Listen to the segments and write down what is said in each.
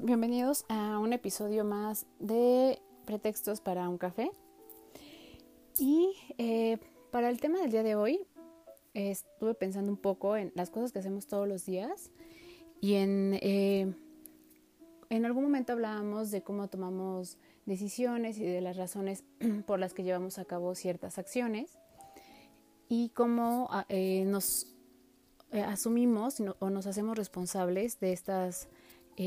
Bienvenidos a un episodio más de Pretextos para un café. Y eh, para el tema del día de hoy, estuve pensando un poco en las cosas que hacemos todos los días y en, eh, en algún momento hablábamos de cómo tomamos decisiones y de las razones por las que llevamos a cabo ciertas acciones y cómo ah, eh, nos asumimos o nos hacemos responsables de estas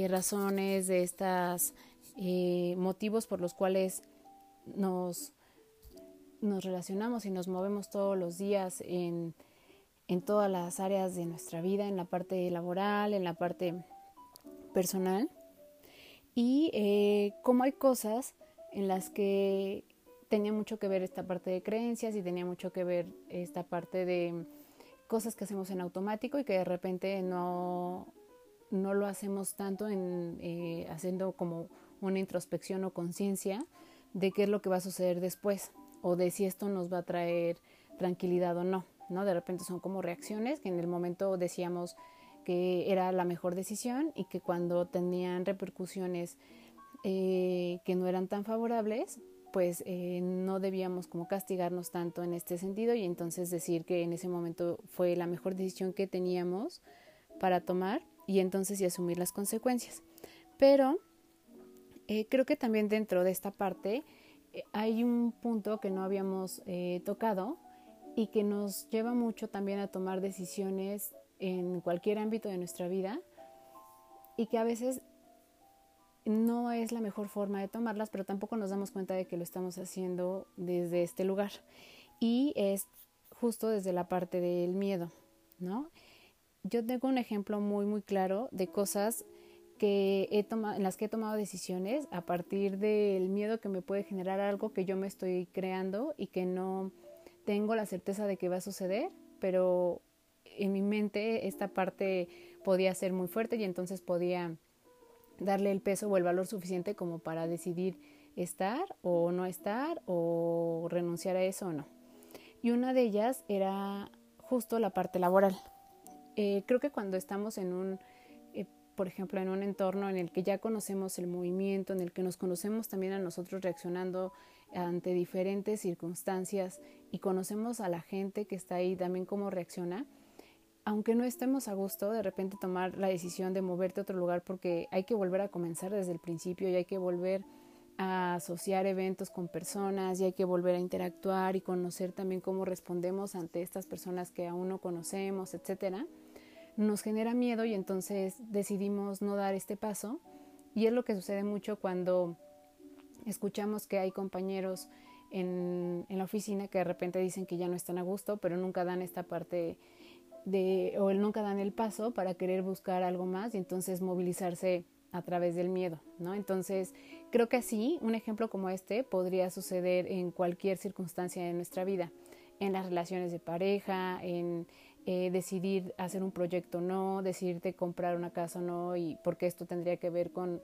razones, de estos motivos por los cuales nos, nos relacionamos y nos movemos todos los días en en todas las áreas de nuestra vida, en la parte laboral, en la parte personal. Y eh, como hay cosas en las que tenía mucho que ver esta parte de creencias y tenía mucho que ver esta parte de cosas que hacemos en automático y que de repente no, no lo hacemos tanto en eh, haciendo como una introspección o conciencia de qué es lo que va a suceder después o de si esto nos va a traer tranquilidad o no. ¿no? De repente son como reacciones que en el momento decíamos que era la mejor decisión y que cuando tenían repercusiones eh, que no eran tan favorables, pues eh, no debíamos como castigarnos tanto en este sentido y entonces decir que en ese momento fue la mejor decisión que teníamos para tomar y entonces y asumir las consecuencias. Pero eh, creo que también dentro de esta parte hay un punto que no habíamos tocado y que nos lleva mucho también a tomar decisiones en cualquier ámbito de nuestra vida y que a veces no es la mejor forma de tomarlas, pero tampoco nos damos cuenta de que lo estamos haciendo desde este lugar. Y es justo desde la parte del miedo, ¿no? Yo tengo un ejemplo muy, muy claro de cosas que he tomado, en las que he tomado decisiones a partir del miedo que me puede generar algo que yo me estoy creando y que no, tengo la certeza de que va a suceder, pero en mi mente esta parte podía ser muy fuerte y entonces podía darle el peso o el valor suficiente como para decidir estar o no estar o renunciar a eso o no. Y una de ellas era justo la parte laboral. Eh, creo que cuando estamos en un, eh, por ejemplo, en un entorno en el que ya conocemos el movimiento, en el que nos conocemos también a nosotros reaccionando ante diferentes circunstancias y conocemos a la gente que está ahí también cómo reacciona, aunque no estemos a gusto, de repente tomar la decisión de moverte a otro lugar porque hay que volver a comenzar desde el principio y hay que volver a asociar eventos con personas y hay que volver a interactuar y conocer también cómo respondemos ante estas personas que aún no conocemos, etcétera, nos genera miedo y entonces decidimos no dar este paso y es lo que sucede mucho cuando escuchamos que hay compañeros en, en, la oficina que de repente dicen que ya no están a gusto, pero nunca dan esta parte de, o nunca dan el paso para querer buscar algo más y entonces movilizarse a través del miedo, ¿no? Entonces, creo que así, un ejemplo como este podría suceder en cualquier circunstancia de nuestra vida, en las relaciones de pareja, en eh, decidir hacer un proyecto no, decidirte comprar una casa no, y porque esto tendría que ver con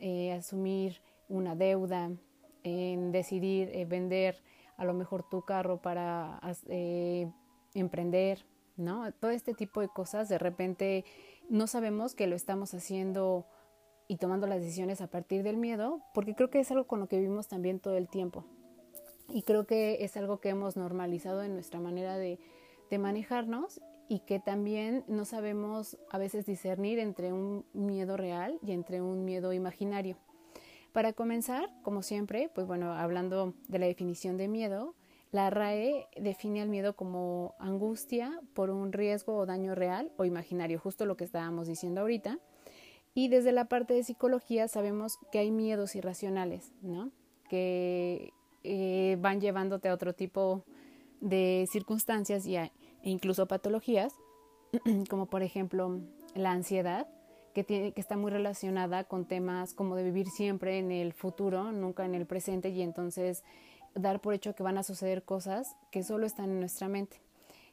eh, asumir una deuda, en decidir eh, vender a lo mejor tu carro para eh, emprender, ¿no? Todo este tipo de cosas, de repente no sabemos que lo estamos haciendo y tomando las decisiones a partir del miedo, porque creo que es algo con lo que vivimos también todo el tiempo. Y creo que es algo que hemos normalizado en nuestra manera de, de manejarnos y que también no sabemos a veces discernir entre un miedo real y entre un miedo imaginario. Para comenzar, como siempre, pues bueno, hablando de la definición de miedo, la RAE define al miedo como angustia por un riesgo o daño real o imaginario, justo lo que estábamos diciendo ahorita. Y desde la parte de psicología sabemos que hay miedos irracionales, ¿no? Que eh, van llevándote a otro tipo de circunstancias y e incluso patologías, como por ejemplo la ansiedad, que, tiene, que está muy relacionada con temas como de vivir siempre en el futuro, nunca en el presente y entonces dar por hecho que van a suceder cosas que solo están en nuestra mente.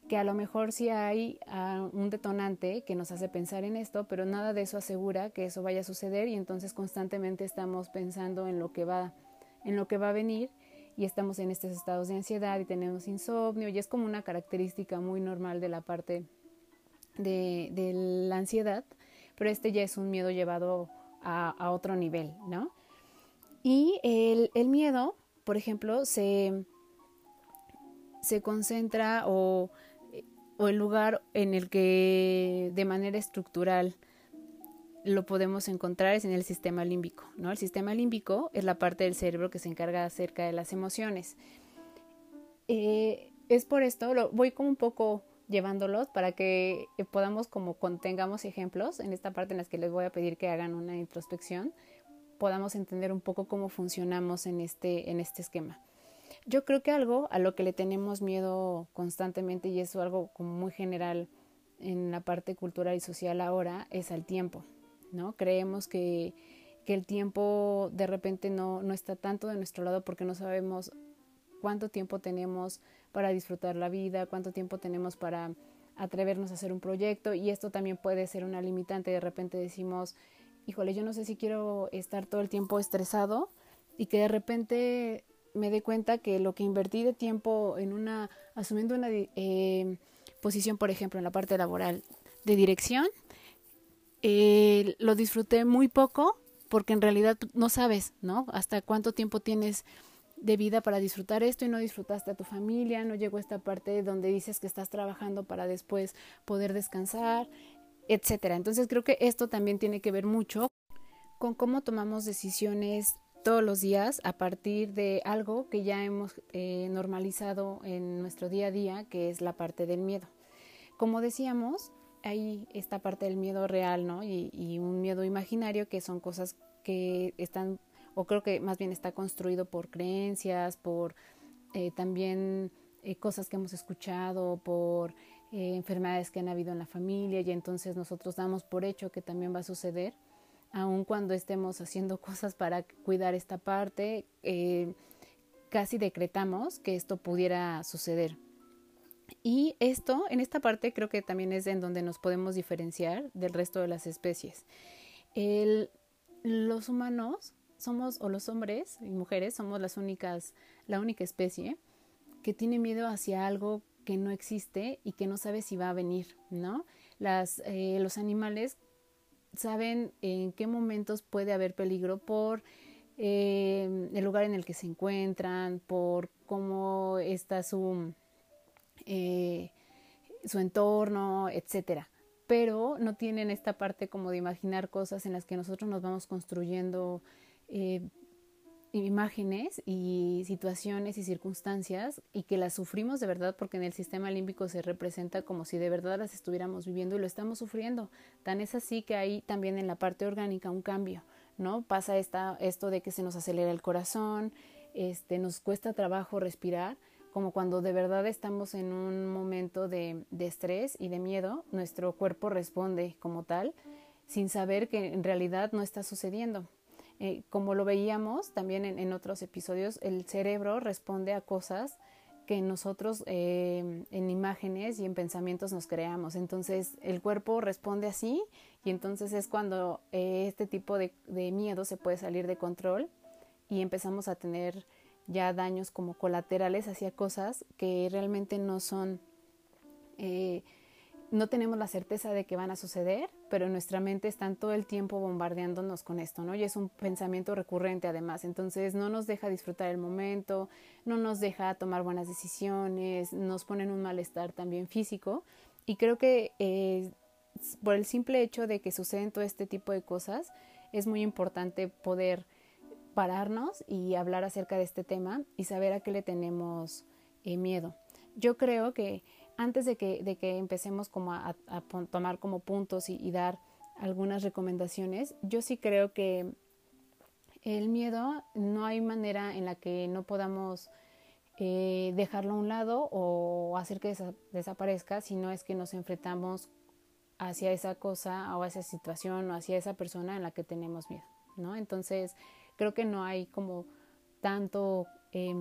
Que a lo mejor sí hay uh, un detonante que nos hace pensar en esto, pero nada de eso asegura que eso vaya a suceder y entonces constantemente estamos pensando en lo que va, en lo que va a venir y estamos en estos estados de ansiedad y tenemos insomnio y es como una característica muy normal de la parte de, la ansiedad pero este ya es un miedo llevado a, otro nivel, ¿no? Y el, miedo, por ejemplo, se, se concentra o, o, el lugar en el que de manera estructural lo podemos encontrar es en el sistema límbico, ¿no? El sistema límbico es la parte del cerebro que se encarga acerca de las emociones. Eh, es por esto, lo, voy como un poco llevándolos para que podamos como contengamos ejemplos en esta parte en las que les voy a pedir que hagan una introspección, podamos entender un poco cómo funcionamos en este, en este esquema. Yo creo que algo a lo que le tenemos miedo constantemente y eso algo como muy general en la parte cultural y social ahora es al tiempo, ¿no? Creemos que, que el tiempo de repente no, no está tanto de nuestro lado porque no sabemos cuánto tiempo tenemos para disfrutar la vida, cuánto tiempo tenemos para atrevernos a hacer un proyecto y esto también puede ser una limitante. De repente decimos, híjole, yo no sé si quiero estar todo el tiempo estresado y que de repente me dé cuenta que lo que invertí de tiempo en una, asumiendo una eh, posición, por ejemplo, en la parte laboral de dirección, eh, lo disfruté muy poco porque en realidad no sabes, ¿no? Hasta cuánto tiempo tienes de vida para disfrutar esto y no disfrutaste a tu familia, no llegó esta parte donde dices que estás trabajando para después poder descansar, etcétera. Entonces creo que esto también tiene que ver mucho con cómo tomamos decisiones todos los días a partir de algo que ya hemos eh, normalizado en nuestro día a día, que es la parte del miedo. Como decíamos, hay esta parte del miedo real, ¿no? Y, y un miedo imaginario, que son cosas que están o creo que más bien está construido por creencias, por eh, también eh, cosas que hemos escuchado, por eh, enfermedades que han habido en la familia y entonces nosotros damos por hecho que también va a suceder, aun cuando estemos haciendo cosas para cuidar esta parte, casi decretamos que esto pudiera suceder. Y esto, en esta parte, creo que también es en donde nos podemos diferenciar del resto de las especies. los humanos somos, o los hombres y mujeres, somos las únicas, la única especie que tiene miedo hacia algo que no existe y que no sabe si va a venir, ¿no? Las, eh, los animales saben en qué momentos puede haber peligro por eh, el lugar en el que se encuentran, por cómo está su, eh, su entorno, etcétera. Pero no tienen esta parte como de imaginar cosas en las que nosotros nos vamos construyendo eh, imágenes y situaciones y circunstancias y que las sufrimos de verdad porque en el sistema límbico se representa como si de verdad las estuviéramos viviendo y lo estamos sufriendo. Tan es así que hay también en la parte orgánica un cambio, ¿no? Pasa esta, esto de que se nos acelera el corazón, este, nos cuesta trabajo respirar, como cuando de verdad estamos en un momento de, de estrés y de miedo, nuestro cuerpo responde como tal, sin saber que en realidad no está sucediendo. Eh, como lo veíamos también en, otros episodios, el cerebro responde a cosas que nosotros eh, en imágenes y en pensamientos nos creamos. Entonces el cuerpo responde así y entonces es cuando eh, este tipo de, miedo se puede salir de control y empezamos a tener ya daños como colaterales hacia cosas que realmente no son no tenemos la certeza de que van a suceder, pero nuestra mente están todo el tiempo bombardeándonos con esto, ¿no? Y es un pensamiento recurrente además, entonces no nos deja disfrutar el momento, no nos deja tomar buenas decisiones, nos pone en un malestar también físico y creo que eh, por el simple hecho de que suceden todo este tipo de cosas, es muy importante poder pararnos y hablar acerca de este tema y saber a qué le tenemos eh, miedo. Yo creo que antes de que, de que empecemos como a, tomar como puntos y, dar algunas recomendaciones, yo sí creo que el miedo no hay manera en la que no podamos eh, dejarlo a un lado o hacer que desaparezca, si no es que nos enfrentamos hacia esa cosa o hacia esa situación o hacia esa persona en la que tenemos miedo, ¿no? Entonces, creo que no hay como tanto eh,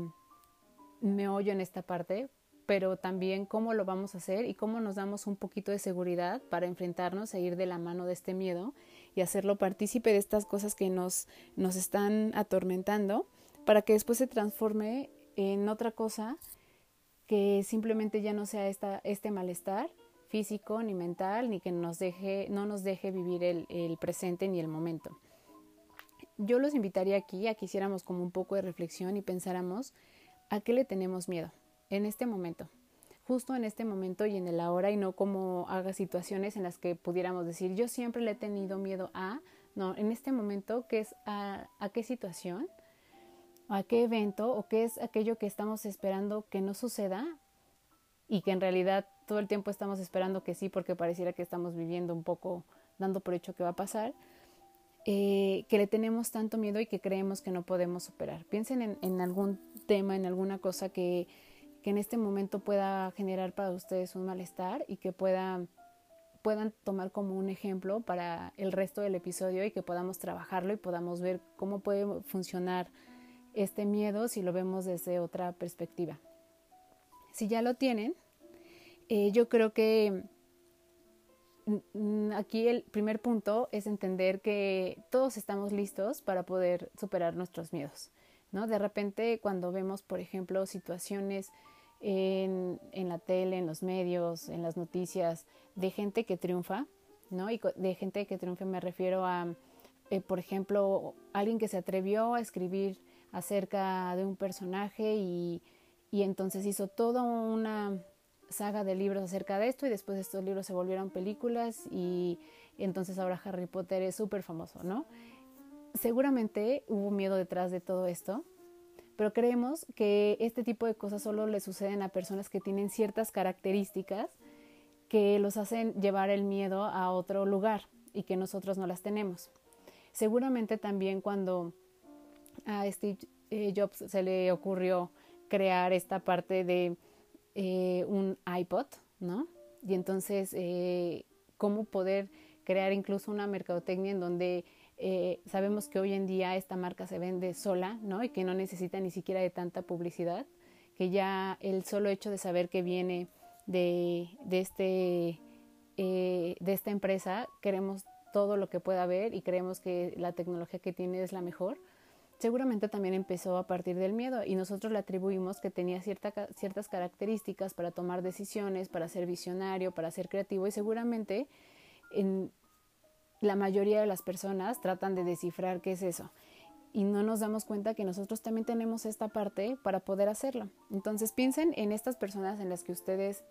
meollo en esta parte, pero también cómo lo vamos a hacer y cómo nos damos un poquito de seguridad para enfrentarnos e ir de la mano de este miedo y hacerlo partícipe de estas cosas que nos, nos están atormentando para que después se transforme en otra cosa que simplemente ya no sea esta, este malestar físico ni mental ni que nos deje, no nos deje vivir el, el presente ni el momento. Yo los invitaría aquí a que hiciéramos como un poco de reflexión y pensáramos a qué le tenemos miedo en este momento, justo en este momento y en el ahora y no como haga situaciones en las que pudiéramos decir yo siempre le he tenido miedo a, no, en este momento, ¿qué es a, a qué situación, a qué evento o qué es aquello que estamos esperando que no suceda y que en realidad todo el tiempo estamos esperando que sí porque pareciera que estamos viviendo un poco dando por hecho que va a pasar. Eh, que le tenemos tanto miedo y que creemos que no podemos superar. Piensen en, algún tema, en alguna cosa que que en este momento pueda generar para ustedes un malestar y que pueda, puedan tomar como un ejemplo para el resto del episodio y que podamos trabajarlo y podamos ver cómo puede funcionar este miedo si lo vemos desde otra perspectiva. Si ya lo tienen, eh, yo creo que aquí el primer punto es entender que todos estamos listos para poder superar nuestros miedos. ¿no? De repente cuando vemos, por ejemplo, situaciones en, en, la tele, en los medios, en las noticias, de gente que triunfa, ¿no? Y de gente que triunfa me refiero a, eh, por ejemplo, alguien que se atrevió a escribir acerca de un personaje y, y entonces hizo toda una saga de libros acerca de esto y después estos libros se volvieron películas y entonces ahora Harry Potter es súper famoso, ¿no? Seguramente hubo miedo detrás de todo esto, pero creemos que este tipo de cosas solo le suceden a personas que tienen ciertas características que los hacen llevar el miedo a otro lugar y que nosotros no las tenemos. Seguramente también cuando a Steve eh, Jobs se le ocurrió crear esta parte de eh, un iPod, ¿no? Y entonces, eh, cómo poder crear incluso una mercadotecnia en donde eh, sabemos que hoy en día esta marca se vende sola, ¿no? Y que no necesita ni siquiera de tanta publicidad, que ya el solo hecho de saber que viene de, de, este, de esta empresa, queremos todo lo que pueda haber y creemos que la tecnología que tiene es la mejor, seguramente también empezó a partir del miedo y nosotros le atribuimos que tenía cierta, ciertas características para tomar decisiones, para ser visionario, para ser creativo y seguramente en, la mayoría de las personas tratan de descifrar qué es eso y no nos damos cuenta que nosotros también tenemos esta parte para poder hacerlo. Entonces piensen en estas personas en las que ustedes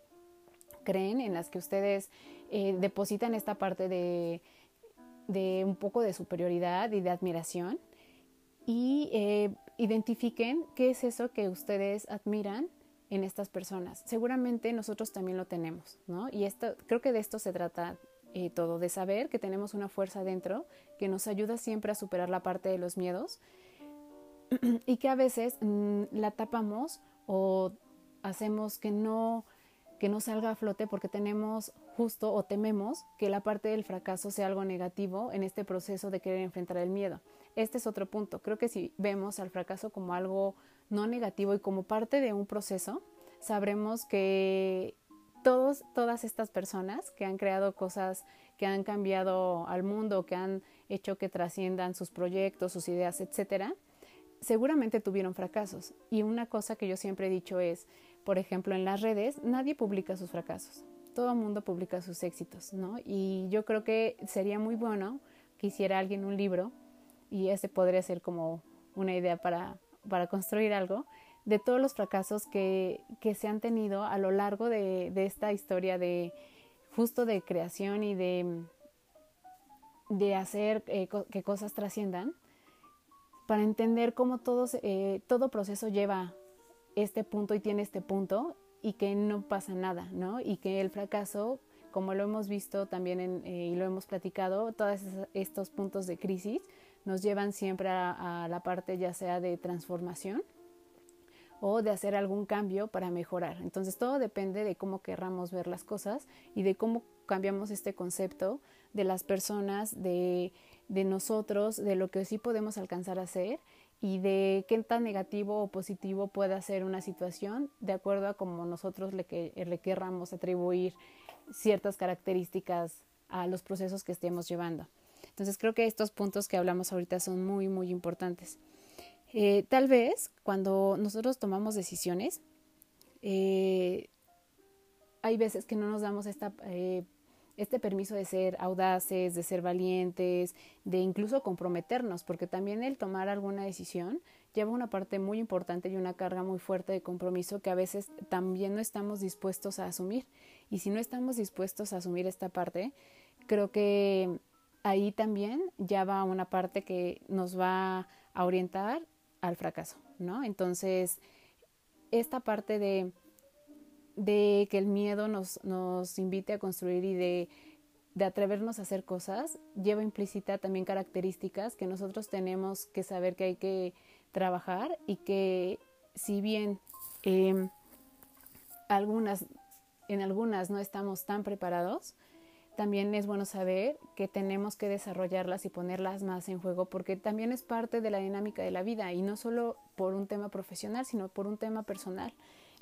creen, en las que ustedes eh, depositan esta parte de, de, un poco de superioridad y de admiración y eh, identifiquen qué es eso que ustedes admiran en estas personas. Seguramente nosotros también lo tenemos, ¿no? Y esto, creo que de esto se trata eh, todo, de saber que tenemos una fuerza dentro que nos ayuda siempre a superar la parte de los miedos y que a veces mm, la tapamos o hacemos que no que no salga a flote porque tenemos justo o tememos que la parte del fracaso sea algo negativo en este proceso de querer enfrentar el miedo. Este es otro punto. Creo que si vemos al fracaso como algo no negativo y como parte de un proceso, sabremos que todos, todas estas personas que han creado cosas que han cambiado al mundo, que han hecho que trasciendan sus proyectos, sus ideas, etcétera, seguramente tuvieron fracasos. Y una cosa que yo siempre he dicho es, por ejemplo, en las redes nadie publica sus fracasos, todo el mundo publica sus éxitos, ¿no? Y yo creo que sería muy bueno que hiciera alguien un libro, y ese podría ser como una idea para, para construir algo, de todos los fracasos que, que se han tenido a lo largo de, de, esta historia de justo de creación y de, de hacer eh, que cosas trasciendan, para entender cómo todos, eh, todo proceso lleva este punto y tiene este punto y que no pasa nada, ¿no? Y que el fracaso, como lo hemos visto también eh, y lo hemos platicado, todos estos puntos de crisis nos llevan siempre a, la parte ya sea de transformación, o de hacer algún cambio para mejorar. Entonces todo depende de cómo querramos ver las cosas y de cómo cambiamos este concepto de las personas, de, nosotros, de lo que sí podemos alcanzar a hacer y de qué tan negativo o positivo puede ser una situación de acuerdo a cómo nosotros le, que, le querramos atribuir ciertas características a los procesos que estemos llevando. Entonces creo que estos puntos que hablamos ahorita son muy, muy importantes. Eh, tal vez cuando nosotros tomamos decisiones, eh, hay veces que no nos damos esta eh, este permiso de ser audaces, de ser valientes, de incluso comprometernos, porque también el tomar alguna decisión lleva una parte muy importante y una carga muy fuerte de compromiso que a veces también no estamos dispuestos a asumir. Y si no estamos dispuestos a asumir esta parte, creo que ahí también ya va una parte que nos va a orientar al fracaso, ¿no? Entonces, esta parte de de que el miedo nos, nos invite a construir y de, de atrevernos a hacer cosas, lleva implícita también características que nosotros tenemos que saber que hay que trabajar y que si bien em, algunas, en algunas no estamos tan preparados, también es bueno saber que tenemos que desarrollarlas y ponerlas más en juego porque también es parte de la dinámica de la vida y no solo por un tema profesional, sino por un tema personal.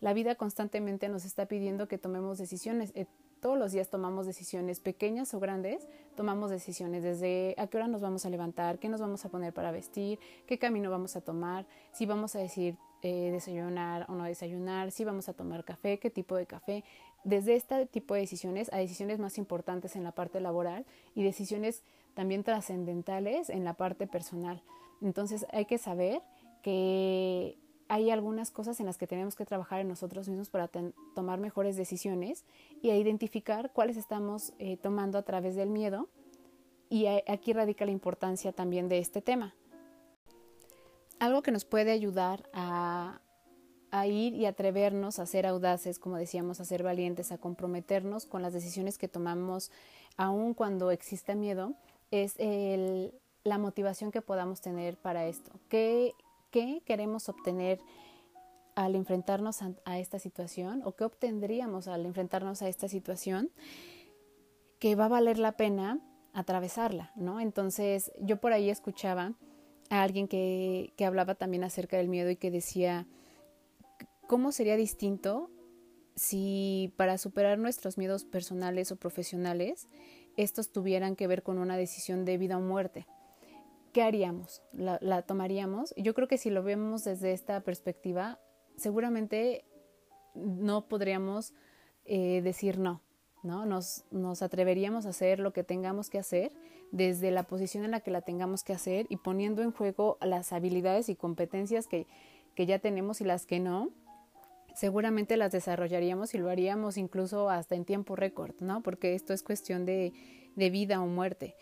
La vida constantemente nos está pidiendo que tomemos decisiones. Eh, todos los días tomamos decisiones, pequeñas o grandes, tomamos decisiones desde a qué hora nos vamos a levantar, qué nos vamos a poner para vestir, qué camino vamos a tomar, si vamos a decir eh, desayunar o no desayunar, si vamos a tomar café, qué tipo de café. Desde este tipo de decisiones a decisiones más importantes en la parte laboral y decisiones también trascendentales en la parte personal. Entonces hay que saber que hay algunas cosas en las que tenemos que trabajar en nosotros mismos para tomar mejores decisiones y identificar cuáles estamos eh, tomando a través del miedo. Y aquí radica la importancia también de este tema. Algo que nos puede ayudar a, a ir y atrevernos a ser audaces, como decíamos, a ser valientes, a comprometernos con las decisiones que tomamos, aun cuando exista miedo, es la motivación que podamos tener para esto. ¿Qué, queremos obtener al enfrentarnos a, esta situación o qué obtendríamos al enfrentarnos a esta situación que va a valer la pena atravesarla, ¿no? Entonces yo por ahí escuchaba a alguien que hablaba también acerca del miedo y que decía, ¿cómo sería distinto si para superar nuestros miedos personales o profesionales, estos tuvieran que ver con una decisión de vida o muerte? ¿qué haríamos? ¿La, tomaríamos? Yo creo que si lo vemos desde esta perspectiva, seguramente no podríamos eh, decir no, ¿no? Nos, nos atreveríamos a hacer lo que tengamos que hacer desde la posición en la que la tengamos que hacer y poniendo en juego las habilidades y competencias que, que ya tenemos y las que no, seguramente las desarrollaríamos y lo haríamos incluso hasta en tiempo récord, ¿no? Porque esto es cuestión de, de vida o muerte.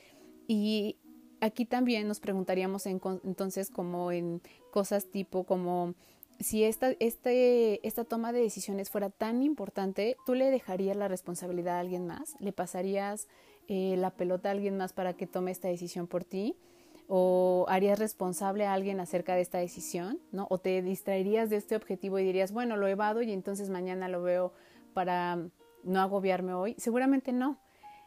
Y aquí también nos preguntaríamos entonces como en cosas tipo como si esta, este, esta toma de decisiones fuera tan importante, ¿tú le dejarías la responsabilidad a alguien más? ¿Le pasarías eh, la pelota a alguien más para que tome esta decisión por ti? ¿O harías responsable a alguien acerca de esta decisión? ¿no? ¿O te distraerías de este objetivo y dirías, bueno, lo evado y entonces mañana lo veo para no agobiarme hoy? Seguramente no.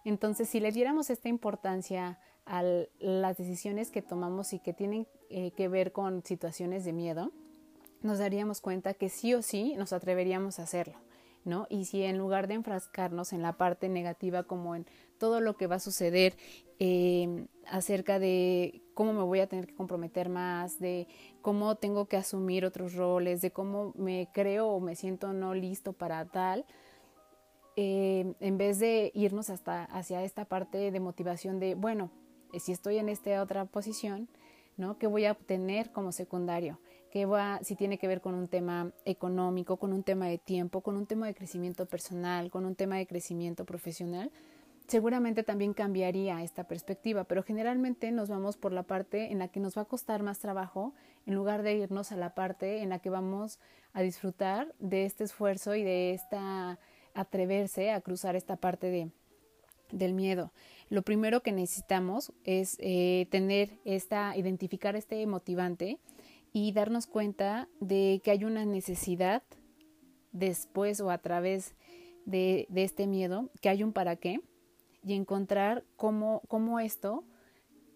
Entonces, si le diéramos esta importancia a las decisiones que tomamos y que tienen eh, que ver con situaciones de miedo, nos daríamos cuenta que sí o sí nos atreveríamos a hacerlo, ¿no? Y si en lugar de enfrascarnos en la parte negativa como en todo lo que va a suceder em, acerca de cómo me voy a tener que comprometer más, de cómo tengo que asumir otros roles, de cómo me creo o me siento no listo para tal, em, en vez de irnos hasta hacia esta parte de motivación de, bueno, eh, si estoy en esta otra posición, ¿no? ¿Qué voy a obtener como secundario? ¿Qué va, si tiene que ver con un tema económico, con un tema de tiempo, con un tema de crecimiento personal, con un tema de crecimiento profesional? Seguramente también cambiaría esta perspectiva, pero generalmente nos vamos por la parte en la que nos va a costar más trabajo en lugar de irnos a la parte en la que vamos a disfrutar de este esfuerzo y de esta atreverse a cruzar esta parte de, del miedo. Lo primero que necesitamos es eh, tener esta, identificar este motivante y darnos cuenta de que hay una necesidad después o a través de, este miedo, que hay un para qué y encontrar cómo, cómo esto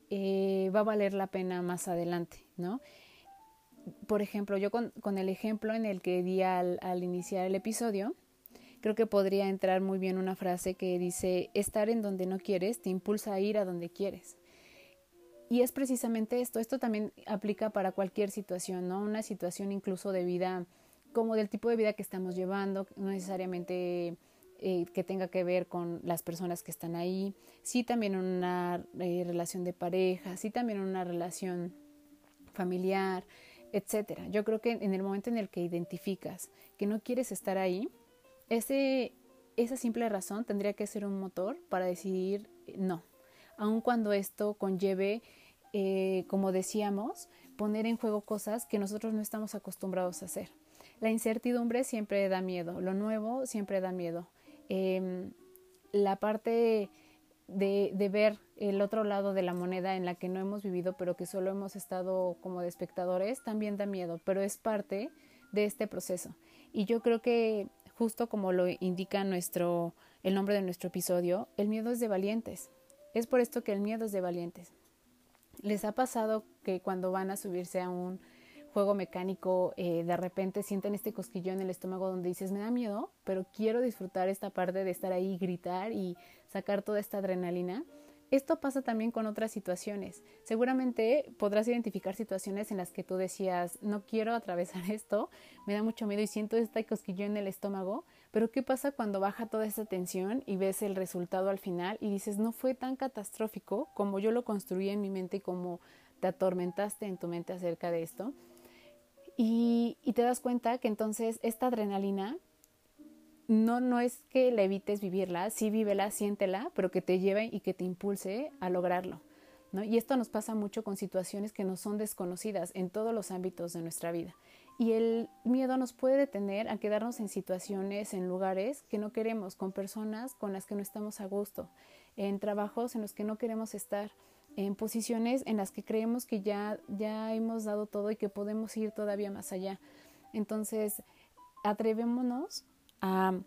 eh, va a valer la pena más adelante, ¿no? Por ejemplo, yo con, con el ejemplo en el que di al, al iniciar el episodio, creo que podría entrar muy bien una frase que dice, estar en donde no quieres te impulsa a ir a donde quieres. Y es precisamente esto, esto también aplica para cualquier situación, ¿no? Una situación incluso de vida, como del tipo de vida que estamos llevando, no necesariamente eh, que tenga que ver con las personas que están ahí, sí también una eh, relación de pareja, sí también una relación familiar, etcétera. Yo creo que en el momento en el que identificas que no quieres estar ahí, ese, esa simple razón tendría que ser un motor para decidir no, aun cuando esto conlleve eh, como decíamos, poner en juego cosas que nosotros no estamos acostumbrados a hacer. La incertidumbre siempre da miedo, lo nuevo siempre da miedo. Em, la parte de, de, ver el otro lado de la moneda en la que no hemos vivido, pero que solo hemos estado como de espectadores, también da miedo, pero es parte de este proceso. Y yo creo que justo como lo indica nuestro, el nombre de nuestro episodio, el miedo es de valientes. Es por esto que el miedo es de valientes. ¿Les ha pasado que cuando van a subirse a un juego mecánico eh, de repente sienten este cosquillo en el estómago donde dices me da miedo, pero quiero disfrutar esta parte de estar ahí, gritar y sacar toda esta adrenalina? Esto pasa también con otras situaciones. Seguramente podrás identificar situaciones en las que tú decías, no quiero atravesar esto, me da mucho miedo y siento este cosquillo en el estómago, pero ¿qué pasa cuando baja toda esa tensión y ves el resultado al final y dices, no fue tan catastrófico como yo lo construí en mi mente y como te atormentaste en tu mente acerca de esto? Y, te das cuenta que entonces esta adrenalina no, no es que la evites vivirla, sí vívela, siéntela, pero que te lleve y que te impulse a lograrlo. ¿no? Y esto nos pasa mucho con situaciones que nos son desconocidas en todos los ámbitos de nuestra vida. Y el miedo nos puede detener a quedarnos en situaciones, en lugares que no queremos, con personas con las que no estamos a gusto, en trabajos en los que no queremos estar, en posiciones en las que creemos que ya, ya hemos dado todo y que podemos ir todavía más allá. Entonces, atrevémonos a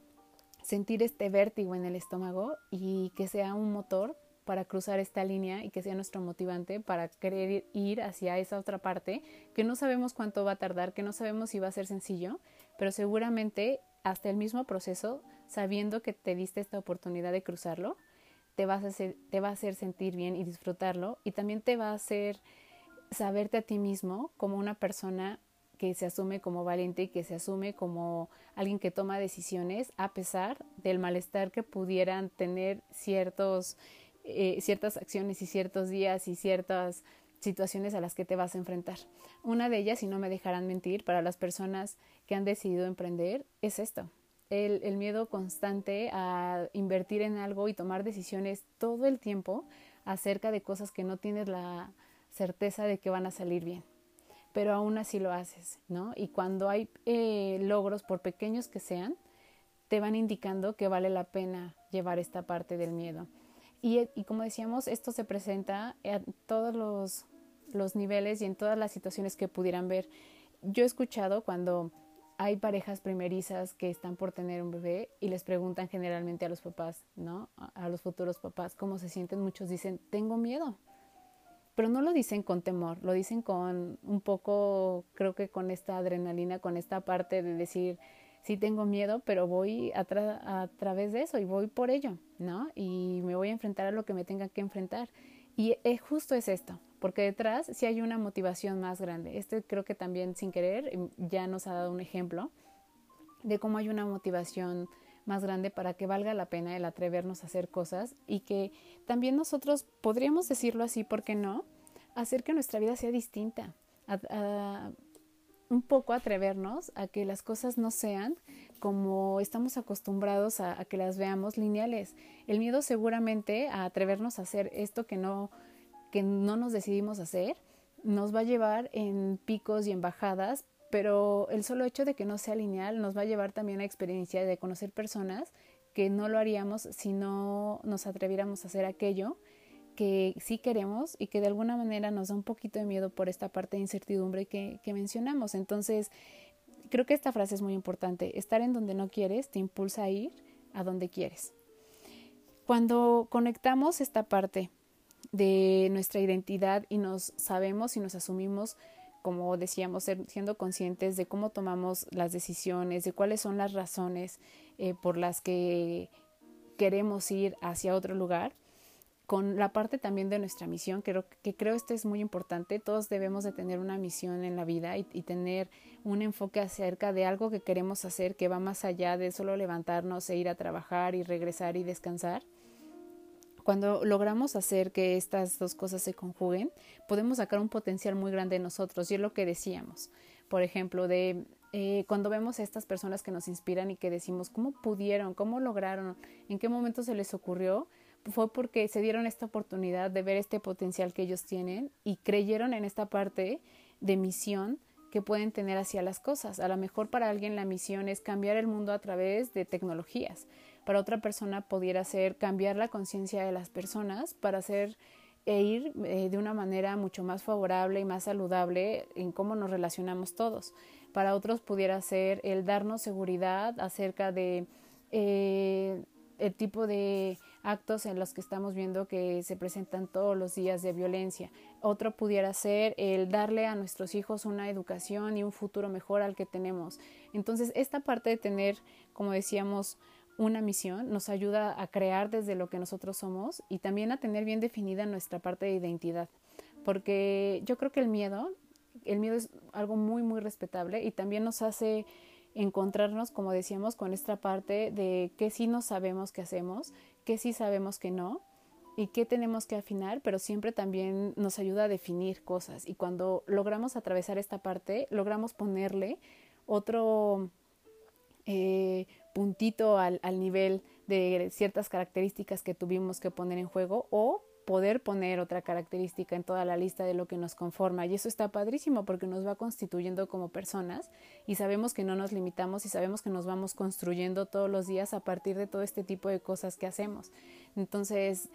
sentir este vértigo en el estómago y que sea un motor para cruzar esta línea y que sea nuestro motivante para querer ir hacia esa otra parte que no sabemos cuánto va a tardar, que no sabemos si va a ser sencillo, pero seguramente hasta el mismo proceso, sabiendo que te diste esta oportunidad de cruzarlo, te, vas a hacer, te va a hacer sentir bien y disfrutarlo y también te va a hacer saberte a ti mismo como una persona que se asume como valiente y que se asume como alguien que toma decisiones a pesar del malestar que pudieran tener ciertos, eh, ciertas acciones y ciertos días y ciertas situaciones a las que te vas a enfrentar. Una de ellas, y no me dejarán mentir, para las personas que han decidido emprender, es esto. El, miedo constante a invertir en algo y tomar decisiones todo el tiempo acerca de cosas que no tienes la certeza de que van a salir bien pero aún así lo haces, ¿no? Y cuando hay eh, logros, por pequeños que sean, te van indicando que vale la pena llevar esta parte del miedo. Y, y como decíamos, esto se presenta en todos los, los niveles y en todas las situaciones que pudieran ver. Yo he escuchado cuando hay parejas primerizas que están por tener un bebé y les preguntan generalmente a los papás, ¿no? A los futuros papás cómo se sienten. Muchos dicen, tengo miedo, pero no lo dicen con temor, lo dicen con un poco, creo que con esta adrenalina, con esta parte de decir, sí tengo miedo, pero voy a, a través de eso y voy por ello, ¿no? Y me voy a enfrentar a lo que me tenga que enfrentar. Y es, justo es esto, porque detrás sí hay una motivación más grande. Este creo que también sin querer em, ya nos ha dado un ejemplo de cómo hay una motivación más grande para que valga la pena el atrevernos a hacer cosas y que también nosotros podríamos decirlo así, ¿por qué no? Hacer que nuestra vida sea distinta, un poco atrevernos a que las cosas no sean como estamos acostumbrados a, a, que las veamos lineales. El miedo seguramente a atrevernos a hacer esto que no, que no nos decidimos hacer nos va a llevar en picos y en bajadas, pero el solo hecho de que no sea lineal nos va a llevar también a experiencia de conocer personas que no lo haríamos si no nos atreviéramos a hacer aquello que sí queremos y que de alguna manera nos da un poquito de miedo por esta parte de incertidumbre que, que mencionamos. Entonces, creo que esta frase es muy importante. Estar en donde no quieres te impulsa a ir a donde quieres. Cuando conectamos esta parte de nuestra identidad y nos sabemos y nos asumimos, como decíamos, siendo conscientes de cómo tomamos las decisiones, de cuáles son las razones eh, por las que queremos ir hacia otro lugar, con la parte también de nuestra misión, creo que creo esto es muy importante, todos debemos de tener una misión en la vida y, y, tener un enfoque acerca de algo que queremos hacer que va más allá de solo levantarnos e ir a trabajar y regresar y descansar. Cuando logramos hacer que estas dos cosas se conjuguen, podemos sacar un potencial muy grande de nosotros y es lo que decíamos. Por ejemplo, de eh, cuando vemos a estas personas que nos inspiran y que decimos, ¿cómo pudieron? ¿Cómo lograron? ¿En qué momento se les ocurrió? fue porque se dieron esta oportunidad de ver este potencial que ellos tienen y creyeron en esta parte de misión que pueden tener hacia las cosas. A lo mejor para alguien la misión es cambiar el mundo a través de tecnologías. Para otra persona pudiera ser cambiar la conciencia de las personas para hacer e ir eh, de una manera mucho más favorable y más saludable en cómo nos relacionamos todos. Para otros pudiera ser el darnos seguridad acerca de eh, el tipo de actos en los que estamos viendo que se presentan todos los días de violencia. Otro pudiera ser el darle a nuestros hijos una educación y un futuro mejor al que tenemos. Entonces, esta parte de tener, como decíamos, una misión nos ayuda a crear desde lo que nosotros somos y también a tener bien definida nuestra parte de identidad. Porque yo creo que el miedo, el miedo es algo muy, muy respetable y también nos hace encontrarnos, como decíamos, con esta parte de que sí no sabemos qué hacemos, que sí sabemos que no y qué tenemos que afinar, pero siempre también nos ayuda a definir cosas. Y cuando logramos atravesar esta parte, logramos ponerle otro eh, puntito al, al nivel de ciertas características que tuvimos que poner en juego o poder poner otra característica en toda la lista de lo que nos conforma. Y eso está padrísimo porque nos va constituyendo como personas y sabemos que no nos limitamos y sabemos que nos vamos construyendo todos los días a partir de todo este tipo de cosas que hacemos. Entonces,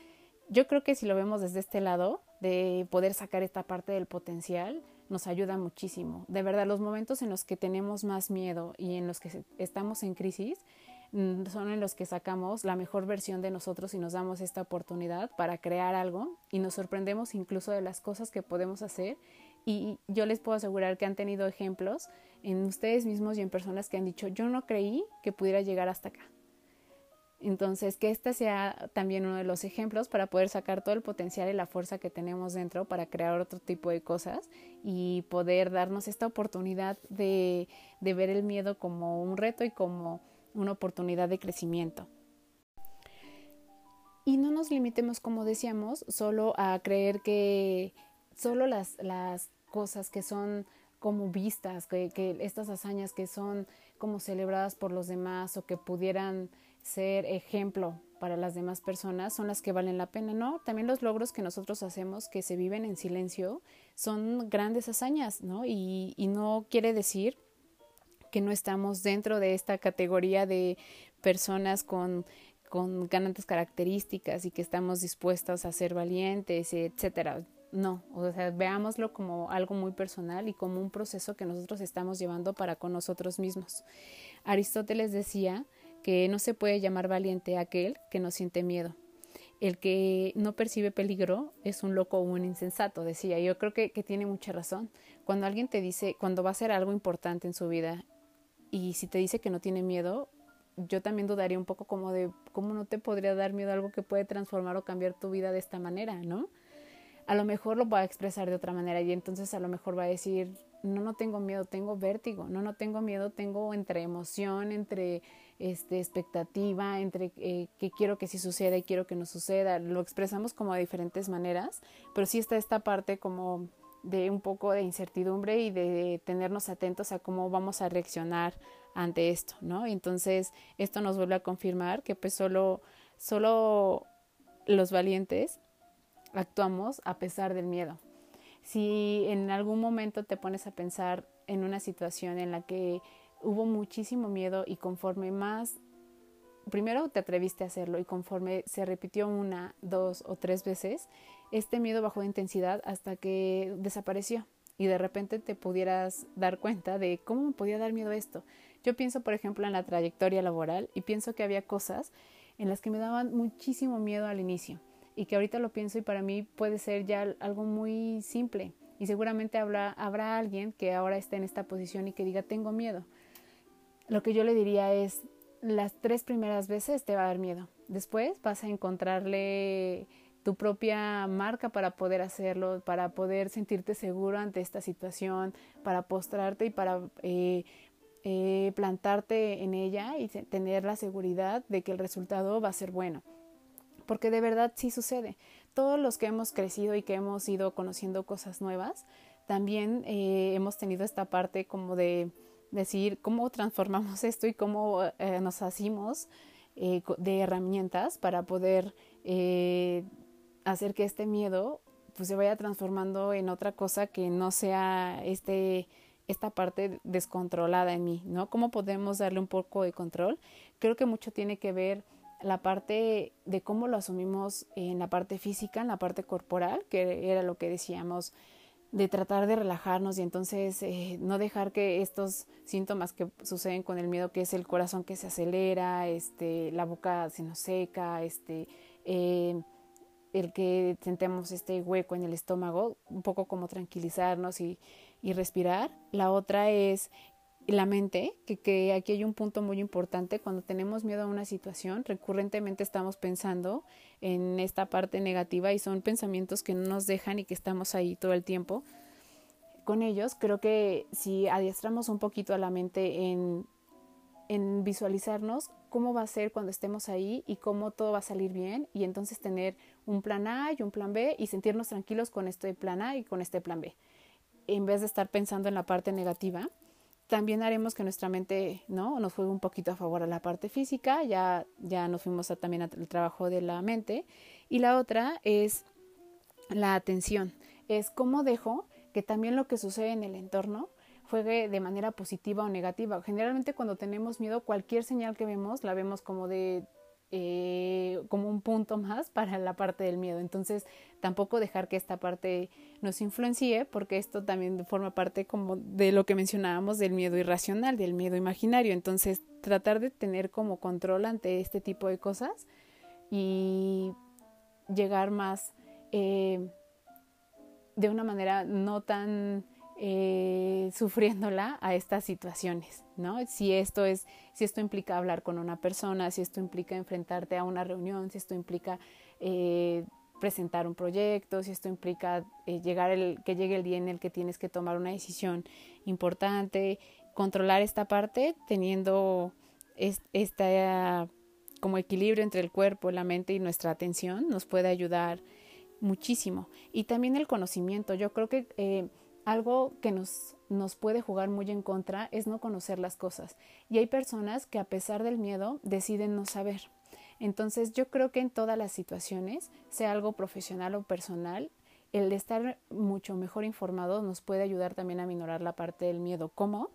yo creo que si lo vemos desde este lado, de poder sacar esta parte del potencial, nos ayuda muchísimo. De verdad, los momentos en los que tenemos más miedo y en los que estamos en crisis, Mm, son en los que sacamos la mejor versión de nosotros y nos damos esta oportunidad para crear algo y nos sorprendemos incluso de las cosas que podemos hacer y yo les puedo asegurar que han tenido ejemplos en ustedes mismos y en personas que han dicho yo no creí que pudiera llegar hasta acá. Entonces, que este sea también uno de los ejemplos para poder sacar todo el potencial y la fuerza que tenemos dentro para crear otro tipo de cosas y poder darnos esta oportunidad de, de ver el miedo como un reto y como una oportunidad de crecimiento. Y no nos limitemos, como decíamos, solo a creer que solo las, las cosas que son como vistas, que, que, estas hazañas que son como celebradas por los demás o que pudieran ser ejemplo para las demás personas son las que valen la pena, ¿no? También los logros que nosotros hacemos que se viven en silencio son grandes hazañas, ¿no? Y, no quiere decir que no estamos dentro de esta categoría de personas con, con ganantes características y que estamos dispuestas a ser valientes, etcétera. No, o sea, veámoslo como algo muy personal y como un proceso que nosotros estamos llevando para con nosotros mismos. Aristóteles decía que no se puede llamar valiente aquel que no siente miedo. El que no percibe peligro es un loco o un insensato, decía. Yo creo que, que tiene mucha razón. Cuando alguien te dice, cuando va a ser algo importante en su vida y si te dice que no tiene miedo, yo también dudaría un poco como de cómo no te podría dar miedo a algo que puede transformar o cambiar tu vida de esta manera, ¿no? A lo mejor lo va a expresar de otra manera y entonces a lo mejor va a decir, no, no tengo miedo, tengo vértigo, no, no tengo miedo, tengo entre emoción, entre este, expectativa, entre eh, que quiero que sí suceda y quiero que no suceda. Lo expresamos como de diferentes maneras, pero sí está esta parte como de un poco de incertidumbre y de tenernos atentos a cómo vamos a reaccionar ante esto, ¿no? Entonces, esto nos vuelve a confirmar que pues solo, solo los valientes actuamos a pesar del miedo. Si en algún momento te pones a pensar en una situación en la que hubo muchísimo miedo y conforme más primero te atreviste a hacerlo y conforme se repitió una, dos o tres veces, este miedo bajó de intensidad hasta que desapareció y de repente te pudieras dar cuenta de cómo me podía dar miedo esto. Yo pienso, por ejemplo, en la trayectoria laboral y pienso que había cosas en las que me daban muchísimo miedo al inicio y que ahorita lo pienso y para mí puede ser ya algo muy simple y seguramente habrá, habrá alguien que ahora esté en esta posición y que diga tengo miedo. Lo que yo le diría es las tres primeras veces te va a dar miedo. Después vas a encontrarle tu propia marca para poder hacerlo, para poder sentirte seguro ante esta situación, para postrarte y para eh, eh, plantarte en ella y tener la seguridad de que el resultado va a ser bueno. Porque de verdad sí sucede. Todos los que hemos crecido y que hemos ido conociendo cosas nuevas, también eh, hemos tenido esta parte como de decir cómo transformamos esto y cómo eh, nos hacemos eh, de herramientas para poder hacer que este miedo pues se vaya transformando en otra cosa que no sea este esta parte descontrolada en mí, ¿no? ¿Cómo podemos darle un poco de control? Creo que mucho tiene que ver la parte de cómo lo asumimos en la parte física, en la parte corporal, que era lo que decíamos de tratar de relajarnos y entonces eh, no dejar que estos síntomas que suceden con el miedo, que es el corazón que se acelera, este, la boca se nos seca, este, eh, el que sentemos este hueco en el estómago, un poco como tranquilizarnos y, y respirar. La otra es la mente, que, que, aquí hay un punto muy importante, cuando tenemos miedo a una situación, recurrentemente estamos pensando en esta parte negativa y son pensamientos que no nos dejan y que estamos ahí todo el tiempo con ellos. Creo que si adiestramos un poquito a la mente en, en visualizarnos cómo va a ser cuando estemos ahí y cómo todo va a salir bien y entonces tener un plan A y un plan B y sentirnos tranquilos con este plan A y con este plan B, en vez de estar pensando en la parte negativa también haremos que nuestra mente no nos juegue un poquito a favor a la parte física, ya, ya nos fuimos también al trabajo de la mente. Y la otra es la atención, es cómo dejo que también lo que sucede en el entorno juegue de manera positiva o negativa. Generalmente cuando tenemos miedo, cualquier señal que vemos la vemos como de eh, como un punto más para la parte del miedo. Entonces, tampoco dejar que esta parte nos influencie, porque esto también forma parte como de lo que mencionábamos del miedo irracional, del miedo imaginario. Entonces, tratar de tener como control ante este tipo de cosas y llegar más eh, de una manera no tan eh, sufriéndola a estas situaciones, ¿no? Si esto es, si esto implica hablar con una persona, si esto implica enfrentarte a una reunión, si esto implica eh, presentar un proyecto, si esto implica eh, llegar el, que llegue el día en el que tienes que tomar una decisión importante, controlar esta parte teniendo esta como equilibrio entre el cuerpo, la mente y nuestra atención nos puede ayudar muchísimo. Y también el conocimiento. Yo creo que algo que nos, nos puede jugar muy en contra es no conocer las cosas. Y hay personas que a pesar del miedo deciden no saber. Entonces yo creo que en todas las situaciones, sea algo profesional o personal, el estar mucho mejor informado nos puede ayudar también a minorar la parte del miedo. ¿Cómo?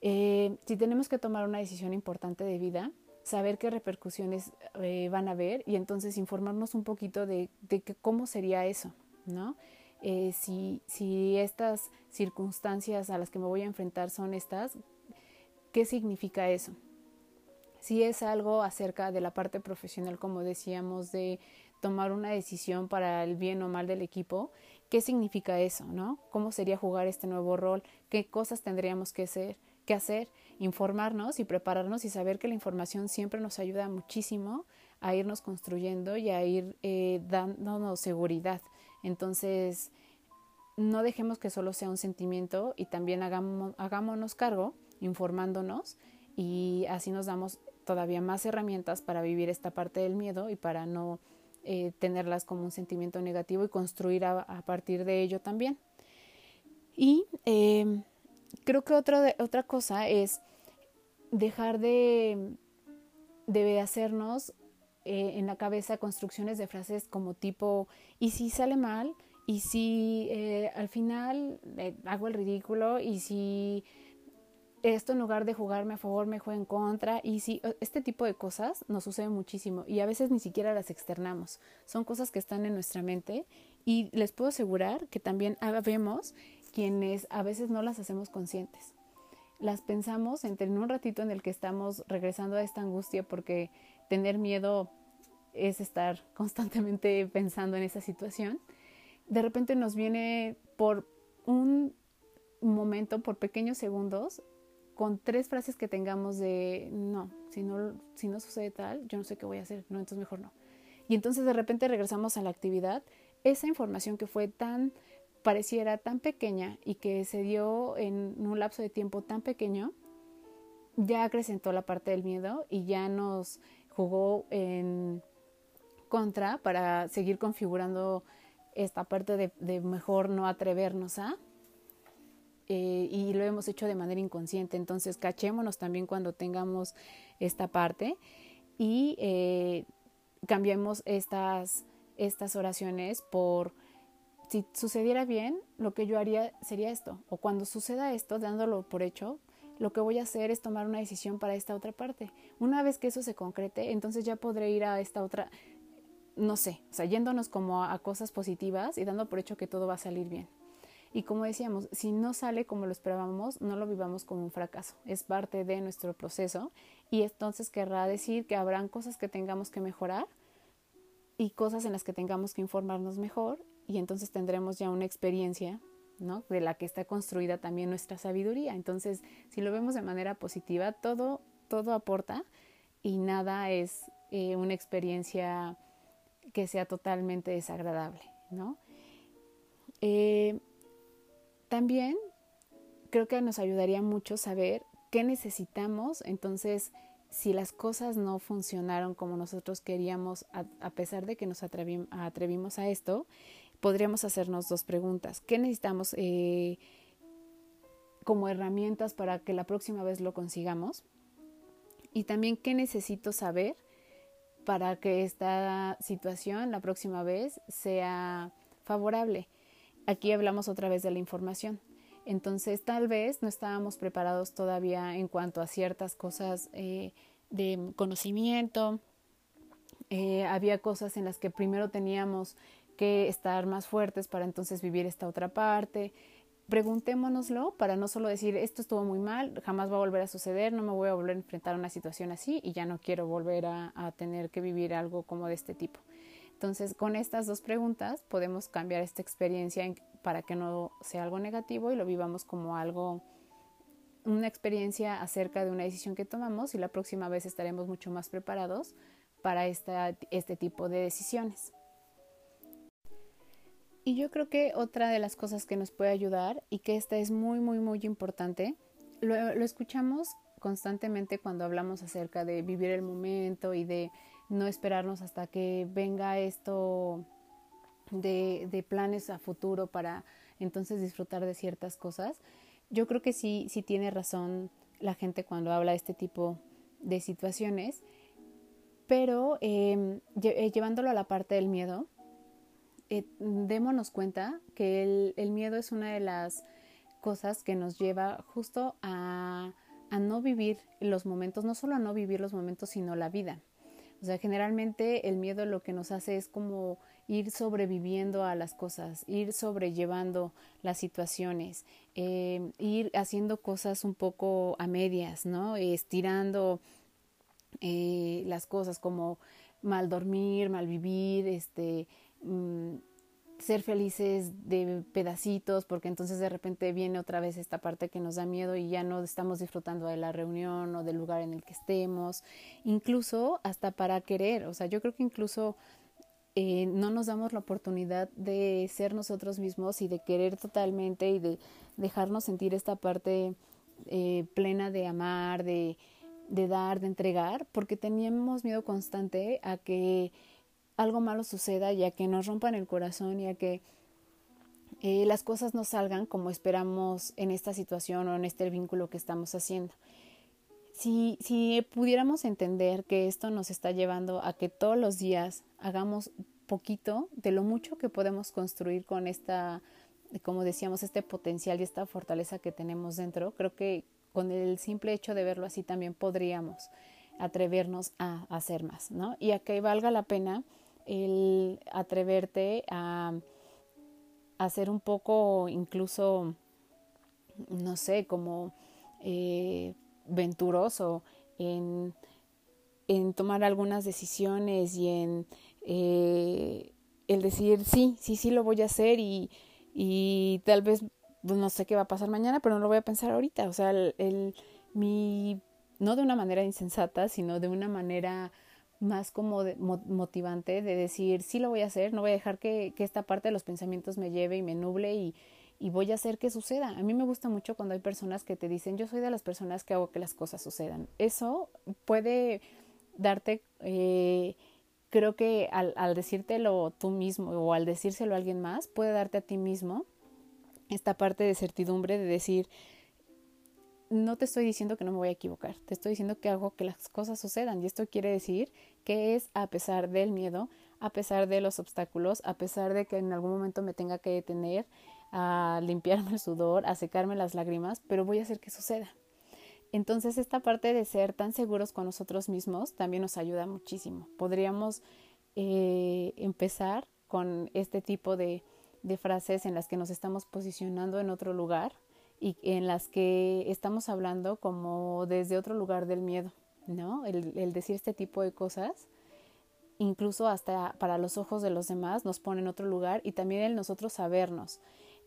Eh, si tenemos que tomar una decisión importante de vida, saber qué repercusiones eh, van a haber y entonces informarnos un poquito de, de cómo sería eso, ¿no? Eh, si, estas circunstancias a las que me voy a enfrentar son estas, ¿qué significa eso? Si es algo acerca de la parte profesional, como decíamos, de tomar una decisión para el bien o mal del equipo, ¿qué significa eso? ¿no? ¿Cómo sería jugar este nuevo rol? ¿Qué cosas tendríamos que hacer? ¿Qué hacer? Informarnos y prepararnos y saber que la información siempre nos ayuda muchísimo a irnos construyendo y a ir eh, dándonos seguridad. Entonces, no dejemos que solo sea un sentimiento y también hagamos, hagámonos cargo informándonos y así nos damos todavía más herramientas para vivir esta parte del miedo y para no eh, tenerlas como un sentimiento negativo y construir a, partir de ello también. Y eh, creo que otra, otra cosa es dejar de, de hacernos eh, en la cabeza construcciones de frases como tipo, ¿y si sale mal? ¿Y si eh, al final hago el ridículo? ¿Y si esto en lugar de jugarme a favor me juega en contra y sí, este tipo de cosas nos sucede muchísimo y a veces ni siquiera las externamos. Son cosas que están en nuestra mente y les puedo asegurar que también vemos quienes a veces no las hacemos conscientes. Las pensamos entre en un ratito en el que estamos regresando a esta angustia porque tener miedo es estar constantemente pensando en esa situación. De repente nos viene por un momento, por pequeños segundos, con tres frases que tengamos de no, si no, si no sucede tal, yo no sé qué voy a hacer, no, entonces mejor no. Y entonces de repente regresamos a la actividad, esa información que fue tan, pareciera tan pequeña y que se dio en un lapso de tiempo tan pequeño, ya acrecentó la parte del miedo y ya nos jugó en contra para seguir configurando esta parte de, mejor no atrevernos a eh, y lo hemos hecho de manera inconsciente. Entonces, cachémonos también cuando tengamos esta parte y eh, cambiemos estas, estas oraciones por si sucediera bien, lo que yo haría sería esto. O cuando suceda esto, dándolo por hecho, lo que voy a hacer es tomar una decisión para esta otra parte. Una vez que eso se concrete, entonces ya podré ir a esta otra, no sé, o sea, yéndonos como a cosas positivas y dando por hecho que todo va a salir bien. Y como decíamos, si no sale como lo esperábamos, no lo vivamos como un fracaso. Es parte de nuestro proceso y entonces querrá decir que habrán cosas que tengamos que mejorar y cosas en las que tengamos que informarnos mejor y entonces tendremos ya una experiencia ¿no? de la que está construida también nuestra sabiduría. Entonces, si lo vemos de manera positiva, todo, todo aporta y nada es eh, una experiencia que sea totalmente desagradable, ¿no? Eh, también creo que nos ayudaría mucho saber qué necesitamos, entonces si las cosas no funcionaron como nosotros queríamos, a, pesar de que nos atrevimos a esto, podríamos hacernos dos preguntas. ¿Qué necesitamos eh, como herramientas para que la próxima vez lo consigamos? Y también qué necesito saber para que esta situación la próxima vez sea favorable. Aquí hablamos otra vez de la información. Entonces, tal vez no estábamos preparados todavía en cuanto a ciertas cosas eh, de conocimiento. Eh, había cosas en las que primero teníamos que estar más fuertes para entonces vivir esta otra parte. Preguntémonoslo para no solo decir esto estuvo muy mal, jamás va a volver a suceder, no me voy a volver a enfrentar a una situación así y ya no quiero volver a tener que vivir algo como de este tipo. Entonces, con estas dos preguntas podemos cambiar esta experiencia para que no sea algo negativo y lo vivamos como algo, una experiencia acerca de una decisión que tomamos y la próxima vez estaremos mucho más preparados para esta, este tipo de decisiones. Y yo creo que otra de las cosas que nos puede ayudar y que esta es muy, muy, muy importante, lo, escuchamos constantemente cuando hablamos acerca de vivir el momento y de no esperarnos hasta que venga esto de, de, planes a futuro para entonces disfrutar de ciertas cosas. Yo creo que sí, sí tiene razón la gente cuando habla de este tipo de situaciones, pero em, eh, llevándolo a la parte del miedo, eh, démonos cuenta que el, miedo es una de las cosas que nos lleva justo a, a no vivir los momentos, no solo a no vivir los momentos, sino la vida. O sea, generalmente el miedo lo que nos hace es como ir sobreviviendo a las cosas, ir sobrellevando las situaciones, eh, ir haciendo cosas un poco a medias, ¿no? Estirando eh, las cosas como mal dormir, mal vivir, este, mm, ser felices de pedacitos, porque entonces de repente viene otra vez esta parte que nos da miedo y ya no estamos disfrutando de la reunión o del lugar en el que estemos, incluso hasta para querer, o sea, yo creo que incluso eh, no nos damos la oportunidad de ser nosotros mismos y de querer totalmente y de dejarnos sentir esta parte eh, plena de amar, de, de dar, de entregar, porque teníamos miedo constante a que algo malo suceda ya que nos rompan el corazón y a que eh, las cosas no salgan como esperamos en esta situación o en este vínculo que estamos haciendo. Si, si pudiéramos entender que esto nos está llevando a que todos los días hagamos poquito de lo mucho que podemos construir con esta, como decíamos, este potencial y esta fortaleza que tenemos dentro, creo que con el simple hecho de verlo así también podríamos atrevernos a hacer más, ¿no? Y a que valga la pena el atreverte a hacer un poco incluso, no sé, como eh, venturoso en, en, tomar algunas decisiones y en eh, el decir, sí, sí, sí lo voy a hacer y, y tal vez pues, no sé qué va a pasar mañana, pero no lo voy a pensar ahorita. O sea, el mi, no de una manera insensata, sino de una manera más como motivante de decir, sí lo voy a hacer, no voy a dejar que, esta parte de los pensamientos me lleve y me nuble y, y voy a hacer que suceda. A mí me gusta mucho cuando hay personas que te dicen, yo soy de las personas que hago que las cosas sucedan. Eso puede darte, eh, creo que al, al decírtelo tú mismo o al decírselo a alguien más, puede darte a ti mismo esta parte de certidumbre de decir, no te estoy diciendo que no me voy a equivocar, te estoy diciendo que hago que las cosas sucedan y esto quiere decir que es a pesar del miedo, a pesar de los obstáculos, a pesar de que en algún momento me tenga que detener a limpiarme el sudor, a secarme las lágrimas, pero voy a hacer que suceda. Entonces esta parte de ser tan seguros con nosotros mismos también nos ayuda muchísimo. Podríamos eh, empezar con este tipo de, de frases en las que nos estamos posicionando en otro lugar y en las que estamos hablando como desde otro lugar del miedo, ¿no? El, decir este tipo de cosas, incluso hasta para los ojos de los demás, nos pone en otro lugar y también el nosotros sabernos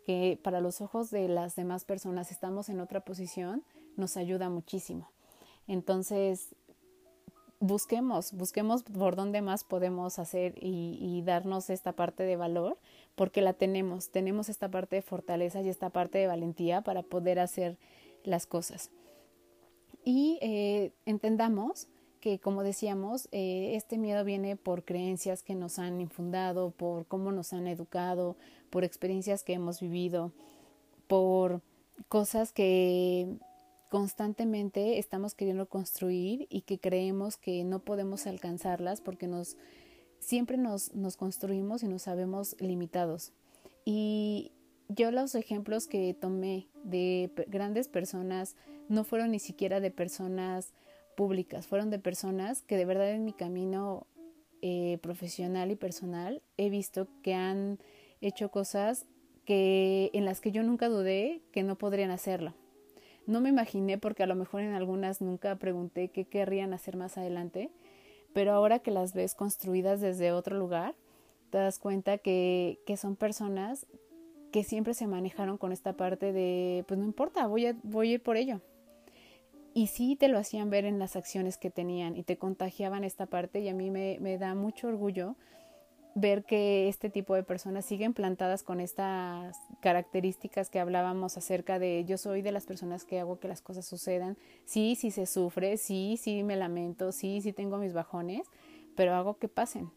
que para los ojos de las demás personas estamos en otra posición, nos ayuda muchísimo. Entonces, busquemos, busquemos por dónde más podemos hacer y, darnos esta parte de valor, porque la tenemos, tenemos esta parte de fortaleza y esta parte de valentía para poder hacer las cosas. Y eh, entendamos que, como decíamos, eh, este miedo viene por creencias que nos han infundado, por cómo nos han educado, por experiencias que hemos vivido, por cosas que constantemente estamos queriendo construir y que creemos que no podemos alcanzarlas porque nos siempre nos, construimos y nos sabemos limitados. Y yo los ejemplos que tomé de grandes personas no fueron ni siquiera de personas públicas, fueron de personas que de verdad en mi camino eh, profesional y personal he visto que han hecho cosas que en las que yo nunca dudé que no podrían hacerlo. No me imaginé porque a lo mejor en algunas nunca pregunté qué querrían hacer más adelante, pero ahora que las ves construidas desde otro lugar, te das cuenta que, que son personas que siempre se manejaron con esta parte de, pues no importa, voy a, voy a ir por ello. Y sí te lo hacían ver en las acciones que tenían y te contagiaban esta parte y a mí me, me da mucho orgullo ver que este tipo de personas siguen plantadas con estas características que hablábamos acerca de yo soy de las personas que hago que las cosas sucedan. Sí, sí se sufre, sí, sí me lamento, sí, sí tengo mis bajones, pero hago que pasen.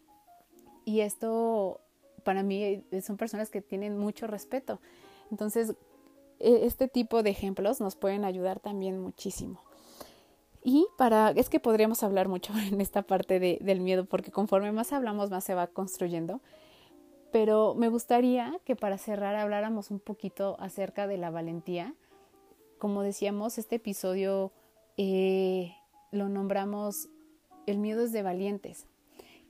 Y esto para mí eh, son personas que tienen mucho respeto. Entonces, e, este tipo de ejemplos nos pueden ayudar también muchísimo. Y para, es que podríamos hablar mucho en esta parte de, del miedo, porque conforme más hablamos, más se va construyendo. Pero me gustaría que para cerrar habláramos un poquito acerca de la valentía. Como decíamos, este episodio eh, lo nombramos El miedo es de valientes.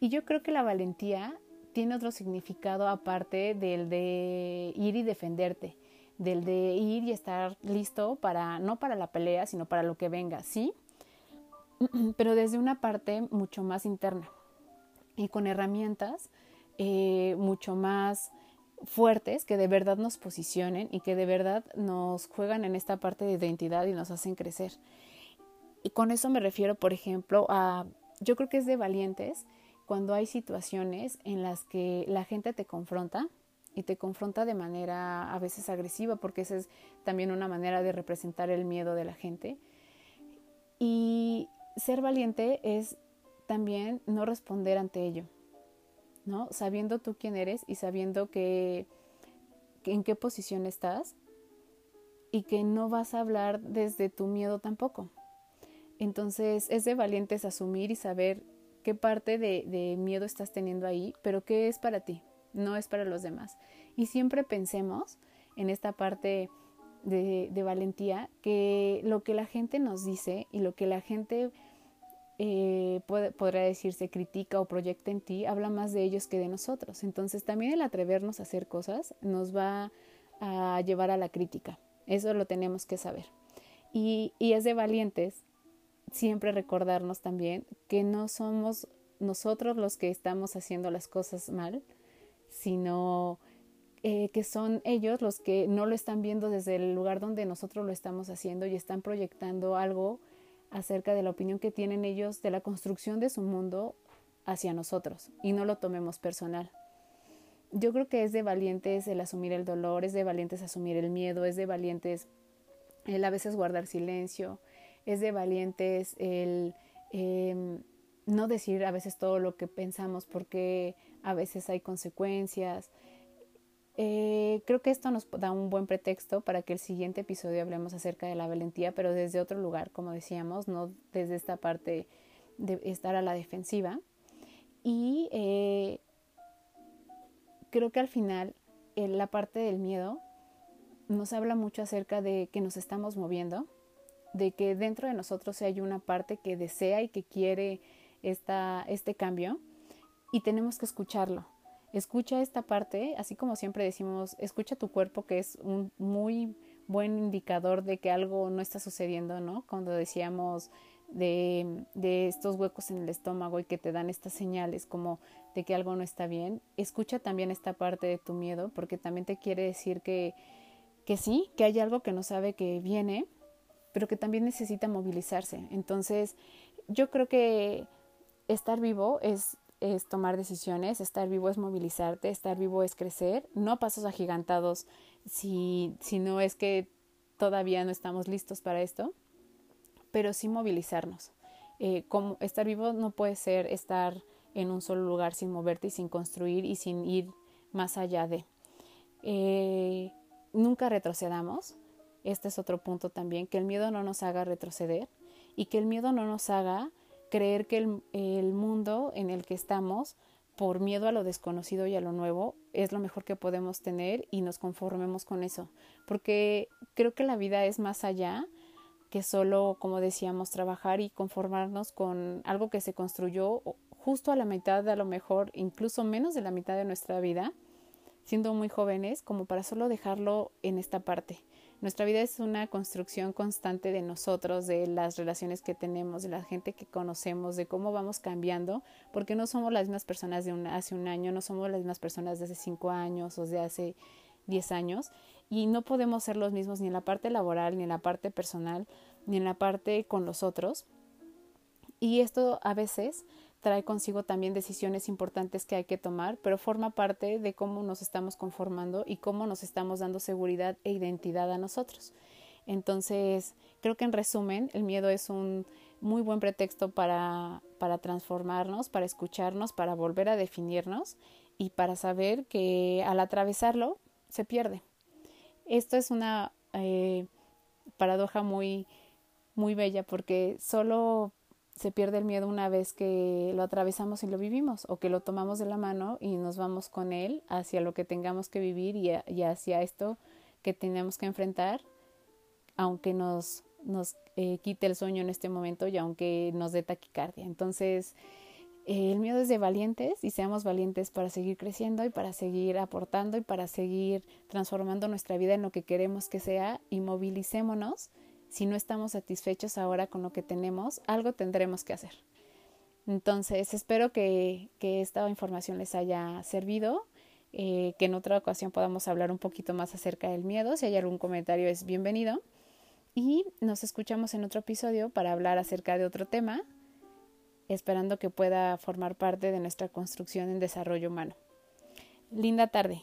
Y yo creo que la valentía tiene otro significado aparte del de ir y defenderte, del de ir y estar listo para, no para la pelea, sino para lo que venga, ¿sí? pero desde una parte mucho más interna y con herramientas eh, mucho más fuertes que de verdad nos posicionen y que de verdad nos juegan en esta parte de identidad y nos hacen crecer. Y con eso me refiero, por ejemplo, a, yo creo que es de valientes cuando hay situaciones en las que la gente te confronta y te confronta de manera a veces agresiva, porque esa es también una manera de representar el miedo de la gente. Y ser valiente es también no responder ante ello, ¿no? Sabiendo tú quién eres y sabiendo que, en qué posición estás y que no vas a hablar desde tu miedo tampoco. Entonces es de valientes asumir y saber qué parte de, de miedo estás teniendo ahí, pero qué es para ti, no es para los demás. Y siempre pensemos en esta parte de, valentía que lo que la gente nos dice y lo que la gente eh, puede, podrá decirse critica o proyecta en ti, habla más de ellos que de nosotros. Entonces también el atrevernos a hacer cosas nos va a llevar a la crítica. Eso lo tenemos que saber. Y, es de valientes siempre recordarnos también que no somos nosotros los que estamos haciendo las cosas mal, sino eh, que son ellos los que no lo están viendo desde el lugar donde nosotros lo estamos haciendo y están proyectando algo acerca de la opinión que tienen ellos de la construcción de su mundo hacia nosotros y no lo tomemos personal. Yo creo que es de valientes el asumir el dolor, es de valientes asumir el miedo, es de valientes el a veces guardar silencio, es de valientes el em, no decir a veces todo lo que pensamos porque a veces hay consecuencias. Eh, creo que esto nos da un buen pretexto para que el siguiente episodio hablemos acerca de la valentía, pero desde otro lugar, como decíamos, no desde esta parte de estar a la defensiva. Y eh, creo que al final en la parte del miedo nos habla mucho acerca de que nos estamos moviendo, de que dentro de nosotros hay una parte que desea y que quiere esta, este cambio y tenemos que escucharlo. Escucha esta parte, así como siempre decimos, escucha tu cuerpo, que es un muy buen indicador de que algo no está sucediendo, ¿no? Cuando decíamos de, de, estos huecos en el estómago y que te dan estas señales como de que algo no está bien, escucha también esta parte de tu miedo, porque también te quiere decir que, que sí, que hay algo que no sabe que viene, pero que también necesita movilizarse. Entonces, yo creo que estar vivo es, es tomar decisiones, estar vivo es movilizarte, estar vivo es crecer, no pasos agigantados si, si no es que todavía no estamos listos para esto, pero sí movilizarnos. Eh, como estar vivo no puede ser estar en un solo lugar sin moverte y sin construir y sin ir más allá de. Eh, nunca retrocedamos. Este es otro punto también, que el miedo no nos haga retroceder y que el miedo no nos haga creer que el, mundo en el que estamos, por miedo a lo desconocido y a lo nuevo, es lo mejor que podemos tener y nos conformemos con eso. Porque creo que la vida es más allá que solo, como decíamos, trabajar y conformarnos con algo que se construyó justo a la mitad, a lo mejor incluso menos de la mitad de nuestra vida, siendo muy jóvenes, como para solo dejarlo en esta parte. Nuestra vida es una construcción constante de nosotros, de las relaciones que tenemos, de la gente que conocemos, de cómo vamos cambiando, porque no somos las mismas personas de hace un año, no somos las mismas personas de hace cinco años o de hace diez años, y no podemos ser los mismos ni en la parte laboral, ni en la parte personal, ni en la parte con los otros. Y esto a veces trae consigo también decisiones importantes que hay que tomar, pero forma parte de cómo nos estamos conformando y cómo nos estamos dando seguridad e identidad a nosotros. Entonces, creo que en resumen, el miedo es un muy buen pretexto para, para transformarnos, para escucharnos, para volver a definirnos y para saber que al atravesarlo se pierde. Esto es una eh, paradoja muy, muy bella porque solo se pierde el miedo una vez que lo atravesamos y lo vivimos o que lo tomamos de la mano y nos vamos con él hacia lo que tengamos que vivir y, hacia esto que tenemos que enfrentar, aunque nos, nos eh, quite el sueño en este momento y aunque nos dé taquicardia. Entonces, eh, el miedo es de valientes y seamos valientes para seguir creciendo y para seguir aportando y para seguir transformando nuestra vida en lo que queremos que sea y movilicémonos si no estamos satisfechos ahora con lo que tenemos, algo tendremos que hacer. Entonces, espero que, esta información les haya servido, eh, que en otra ocasión podamos hablar un poquito más acerca del miedo. Si hay algún comentario es bienvenido. Y nos escuchamos en otro episodio para hablar acerca de otro tema, esperando que pueda formar parte de nuestra construcción en desarrollo humano. Linda tarde.